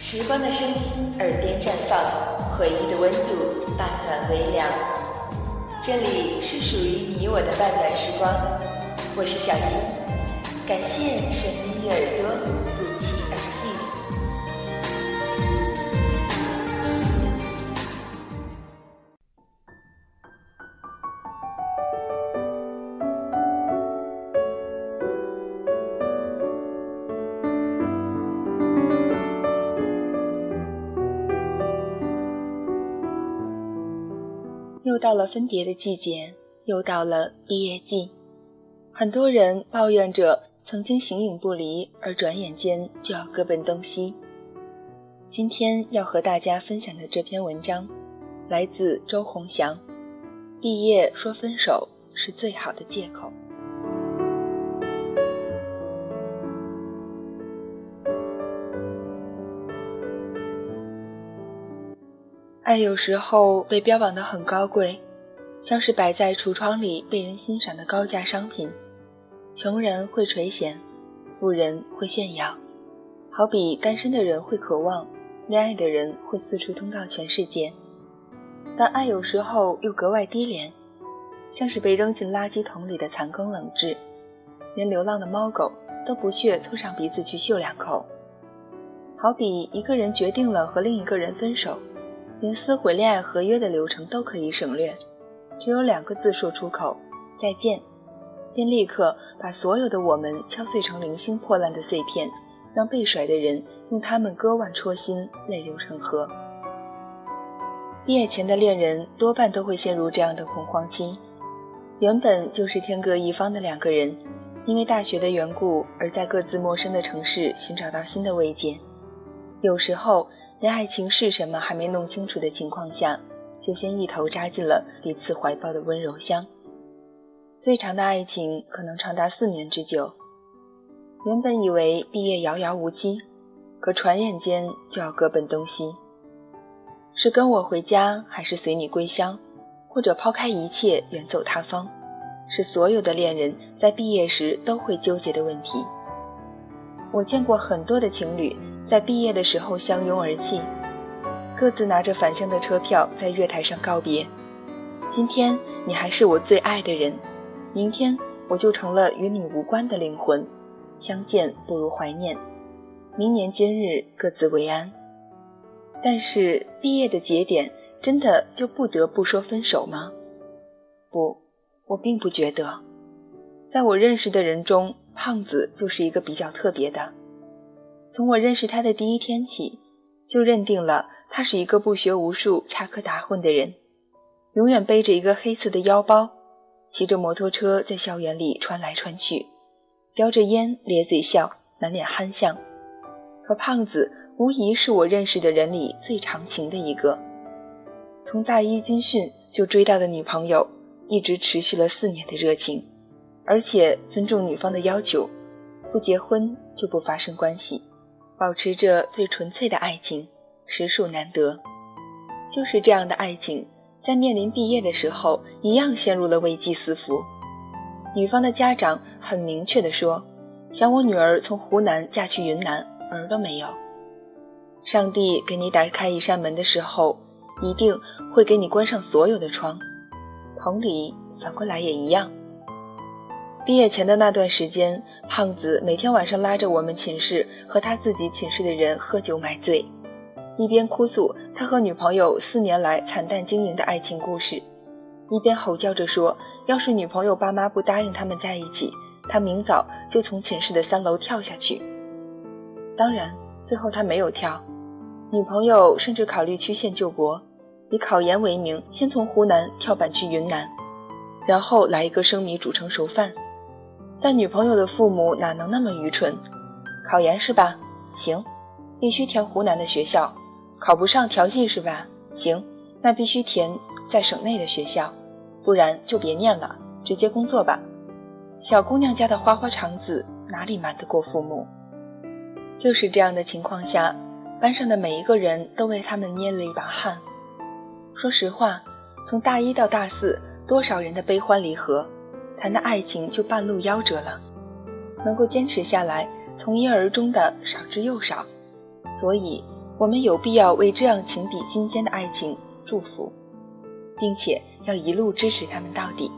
时光的声音，耳边绽放；回忆的温度，半暖微凉。这里是属于你我的半暖时光，我是小新，感谢神秘的耳朵又到了分别的季节，又到了毕业季，很多人抱怨着曾经形影不离，而转眼间就要各奔东西。今天要和大家分享的这篇文章，来自周鸿祥。毕业说分手是最好的借口。爱有时候被标榜的很高贵，像是摆在橱窗里被人欣赏的高价商品。穷人会垂涎，富人会炫耀。好比单身的人会渴望，恋爱的人会四处通告全世界。但爱有时候又格外低廉，像是被扔进垃圾桶里的残羹冷炙，连流浪的猫狗都不屑凑上鼻子去嗅两口。好比一个人决定了和另一个人分手。连撕毁恋爱合约的流程都可以省略，只有两个字说出口：“再见”，便立刻把所有的我们敲碎成零星破烂的碎片，让被甩的人用他们割腕戳心，泪流成河。毕业前的恋人多半都会陷入这样的恐慌期，原本就是天各一方的两个人，因为大学的缘故而在各自陌生的城市寻找到新的慰藉，有时候。连爱情是什么还没弄清楚的情况下，就先一头扎进了彼此怀抱的温柔乡。最长的爱情可能长达四年之久。原本以为毕业遥遥无期，可转眼间就要各奔东西。是跟我回家，还是随你归乡，或者抛开一切远走他方，是所有的恋人在毕业时都会纠结的问题。我见过很多的情侣。在毕业的时候相拥而泣，各自拿着返乡的车票在月台上告别。今天你还是我最爱的人，明天我就成了与你无关的灵魂。相见不如怀念，明年今日各自为安。但是毕业的节点真的就不得不说分手吗？不，我并不觉得。在我认识的人中，胖子就是一个比较特别的。从我认识他的第一天起，就认定了他是一个不学无术、插科打诨的人，永远背着一个黑色的腰包，骑着摩托车在校园里穿来穿去，叼着烟咧嘴笑，满脸憨相。可胖子无疑是我认识的人里最长情的一个，从大一军训就追到的女朋友，一直持续了四年的热情，而且尊重女方的要求，不结婚就不发生关系。保持着最纯粹的爱情，实属难得。就是这样的爱情，在面临毕业的时候，一样陷入了危机四伏。女方的家长很明确地说：“想我女儿从湖南嫁去云南，门都没有。”上帝给你打开一扇门的时候，一定会给你关上所有的窗。同理，反过来也一样。毕业前的那段时间，胖子每天晚上拉着我们寝室和他自己寝室的人喝酒买醉，一边哭诉他和女朋友四年来惨淡经营的爱情故事，一边吼叫着说：“要是女朋友爸妈不答应他们在一起，他明早就从寝室的三楼跳下去。”当然，最后他没有跳，女朋友甚至考虑曲线救国，以考研为名，先从湖南跳板去云南，然后来一个生米煮成熟饭。但女朋友的父母哪能那么愚蠢？考研是吧？行，必须填湖南的学校。考不上调剂是吧？行，那必须填在省内的学校，不然就别念了，直接工作吧。小姑娘家的花花肠子哪里瞒得过父母？就是这样的情况下，班上的每一个人都为他们捏了一把汗。说实话，从大一到大四，多少人的悲欢离合。谈的爱情就半路夭折了，能够坚持下来，从一而终的少之又少，所以我们有必要为这样情比金坚的爱情祝福，并且要一路支持他们到底。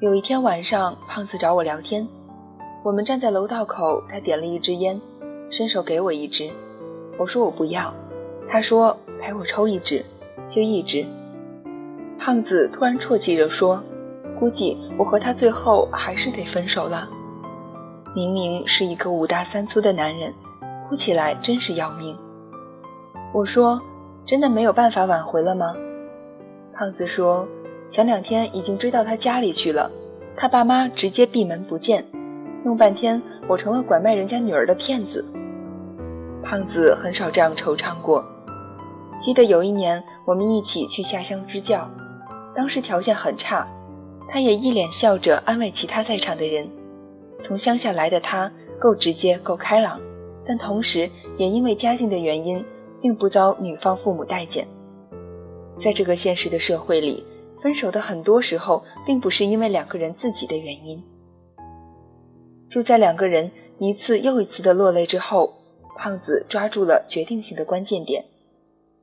有一天晚上，胖子找我聊天，我们站在楼道口，他点了一支烟，伸手给我一支，我说我不要，他说陪我抽一支，就一支。胖子突然啜泣着说：“估计我和他最后还是得分手了。”明明是一个五大三粗的男人。哭起来真是要命。我说：“真的没有办法挽回了吗？”胖子说：“前两天已经追到他家里去了，他爸妈直接闭门不见，弄半天我成了拐卖人家女儿的骗子。”胖子很少这样惆怅过。记得有一年我们一起去下乡支教，当时条件很差，他也一脸笑着安慰其他在场的人。从乡下来的他够直接，够开朗。但同时，也因为家境的原因，并不遭女方父母待见。在这个现实的社会里，分手的很多时候，并不是因为两个人自己的原因。就在两个人一次又一次的落泪之后，胖子抓住了决定性的关键点。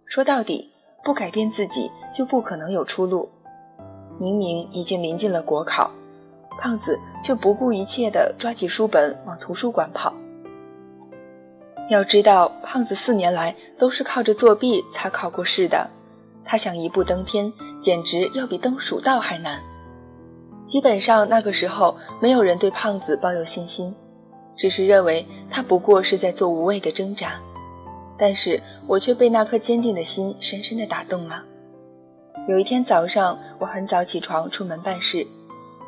说到底，不改变自己，就不可能有出路。明明已经临近了国考，胖子却不顾一切地抓起书本往图书馆跑。要知道，胖子四年来都是靠着作弊才考过试的。他想一步登天，简直要比登蜀道还难。基本上那个时候，没有人对胖子抱有信心，只是认为他不过是在做无谓的挣扎。但是我却被那颗坚定的心深深地打动了。有一天早上，我很早起床出门办事，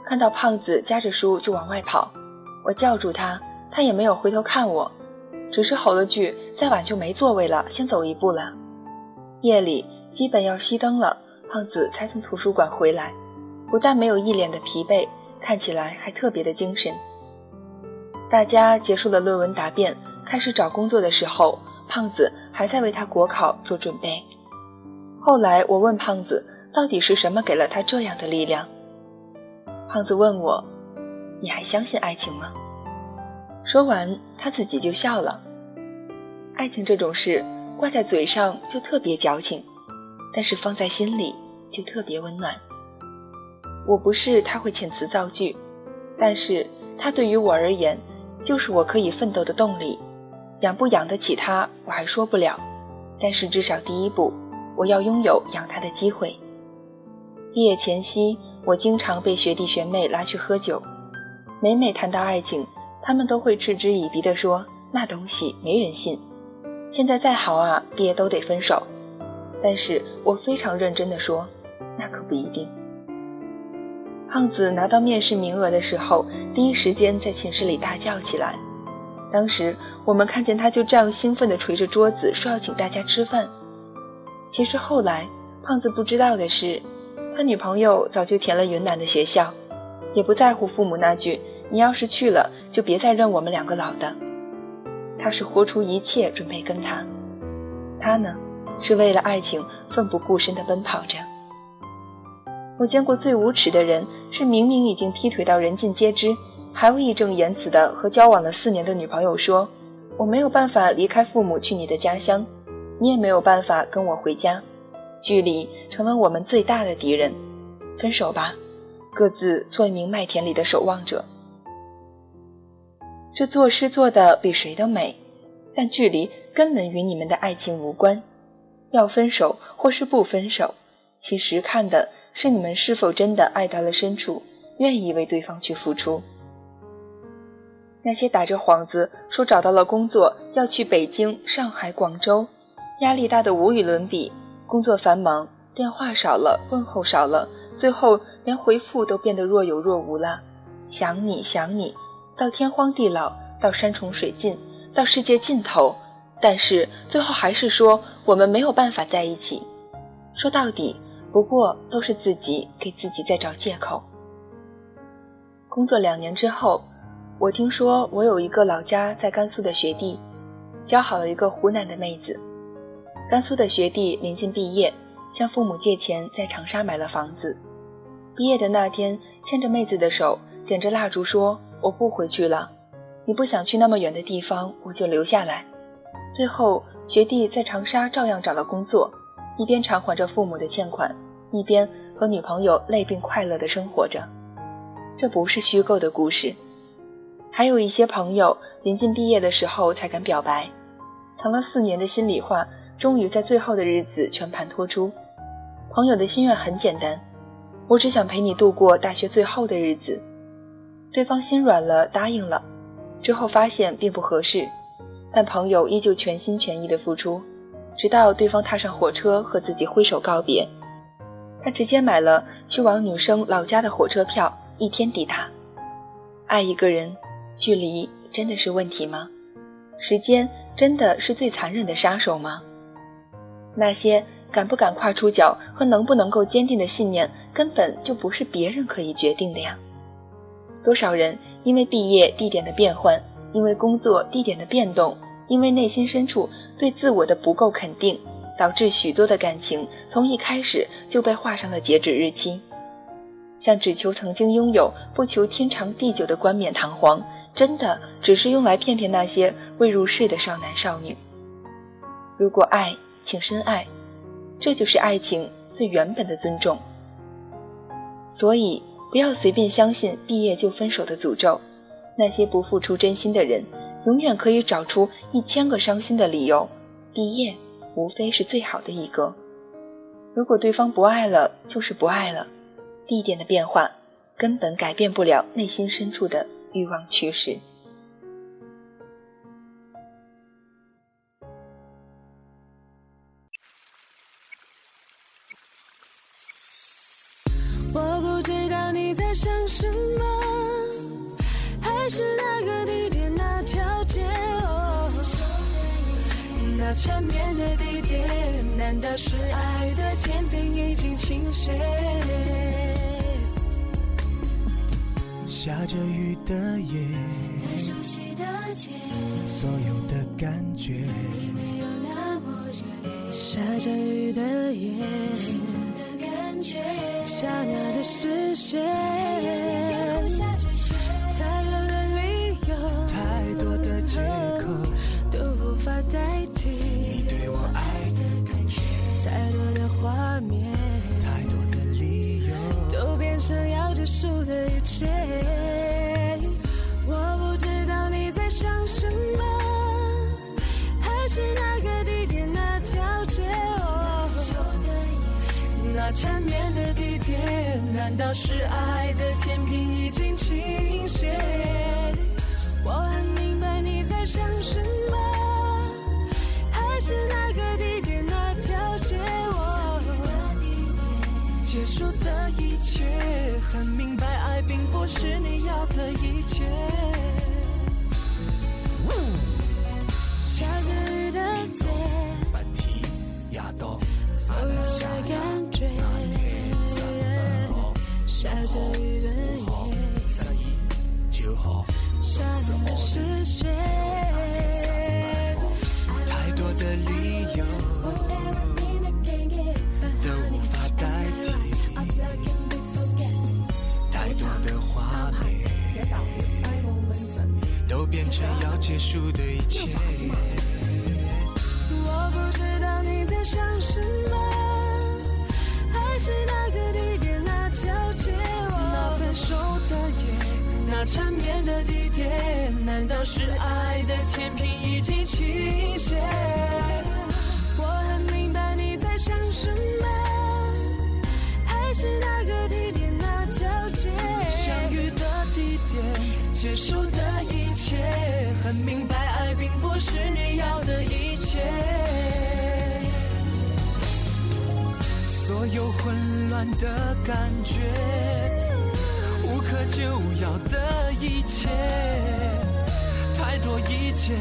看到胖子夹着书就往外跑，我叫住他，他也没有回头看我。只是吼了句：“再晚就没座位了，先走一步了。”夜里基本要熄灯了，胖子才从图书馆回来，不但没有一脸的疲惫，看起来还特别的精神。大家结束了论文答辩，开始找工作的时候，胖子还在为他国考做准备。后来我问胖子，到底是什么给了他这样的力量？胖子问我：“你还相信爱情吗？”说完，他自己就笑了。爱情这种事，挂在嘴上就特别矫情，但是放在心里就特别温暖。我不是他会遣词造句，但是他对于我而言，就是我可以奋斗的动力。养不养得起他，我还说不了，但是至少第一步，我要拥有养他的机会。毕业前夕，我经常被学弟学妹拉去喝酒，每每谈到爱情，他们都会嗤之以鼻地说：“那东西没人信。”现在再好啊，毕业都得分手。但是我非常认真的说，那可不一定。胖子拿到面试名额的时候，第一时间在寝室里大叫起来。当时我们看见他就这样兴奋地捶着桌子，说要请大家吃饭。其实后来胖子不知道的是，他女朋友早就填了云南的学校，也不在乎父母那句“你要是去了，就别再认我们两个老的”。他是豁出一切准备跟他，他呢，是为了爱情奋不顾身地奔跑着。我见过最无耻的人，是明明已经劈腿到人尽皆知，还会义正言辞地和交往了四年的女朋友说：“我没有办法离开父母去你的家乡，你也没有办法跟我回家，距离成了我们最大的敌人，分手吧，各自做一名麦田里的守望者。”这作诗做的比谁都美，但距离根本与你们的爱情无关。要分手或是不分手，其实看的是你们是否真的爱到了深处，愿意为对方去付出。那些打着幌子说找到了工作要去北京、上海、广州，压力大的无与伦比，工作繁忙，电话少了，问候少了，最后连回复都变得若有若无了。想你想你。到天荒地老，到山穷水尽，到世界尽头，但是最后还是说我们没有办法在一起。说到底，不过都是自己给自己在找借口。工作两年之后，我听说我有一个老家在甘肃的学弟，交好了一个湖南的妹子。甘肃的学弟临近毕业，向父母借钱在长沙买了房子。毕业的那天，牵着妹子的手，点着蜡烛说。我不回去了，你不想去那么远的地方，我就留下来。最后学弟在长沙照样找了工作，一边偿还着父母的欠款，一边和女朋友累并快乐的生活着。这不是虚构的故事。还有一些朋友临近毕业的时候才敢表白，藏了四年的心里话，终于在最后的日子全盘托出。朋友的心愿很简单，我只想陪你度过大学最后的日子。对方心软了，答应了。之后发现并不合适，但朋友依旧全心全意的付出，直到对方踏上火车和自己挥手告别，他直接买了去往女生老家的火车票，一天抵达。爱一个人，距离真的是问题吗？时间真的是最残忍的杀手吗？那些敢不敢跨出脚和能不能够坚定的信念，根本就不是别人可以决定的呀。多少人？因为毕业地点的变换，因为工作地点的变动，因为内心深处对自我的不够肯定，导致许多的感情从一开始就被画上了截止日期。像只求曾经拥有，不求天长地久的冠冕堂皇，真的只是用来骗骗那些未入世的少男少女。如果爱，请深爱，这就是爱情最原本的尊重。所以。不要随便相信毕业就分手的诅咒，那些不付出真心的人，永远可以找出一千个伤心的理由。毕业无非是最好的一个。如果对方不爱了，就是不爱了。地点的变化根本改变不了内心深处的欲望趋势。缠绵的地点，难道是爱的天平已经倾斜？下着雨的夜，太熟悉的街，所有的感觉已没有那么热烈。下着雨的夜。刹那的视线，太多的理由，太多的借口，都无法代替束的一切。我不知道你在想什么，还是那个地点那条街，那缠绵的地点。难道是爱是你要的一切。下着雨的夜，所有的感觉。下着雨的夜，刹那视线，太多的理由都无法代替，太多的结束的一切。我不知道你在想什么，还是那个地点。那条街，那分手的夜，那缠绵的地点，难道是爱的天平已经倾斜？我很明白你在想什么，还是那个地点那条街？相遇的地点，结束的一切，很明白爱并不是你要的一切。所有混乱的感觉。无可救药的一切，太多一切，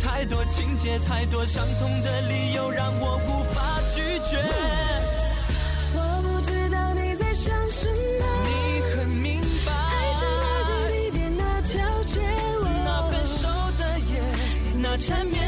太多情节，太多伤痛的理由，让我无法拒绝。那缠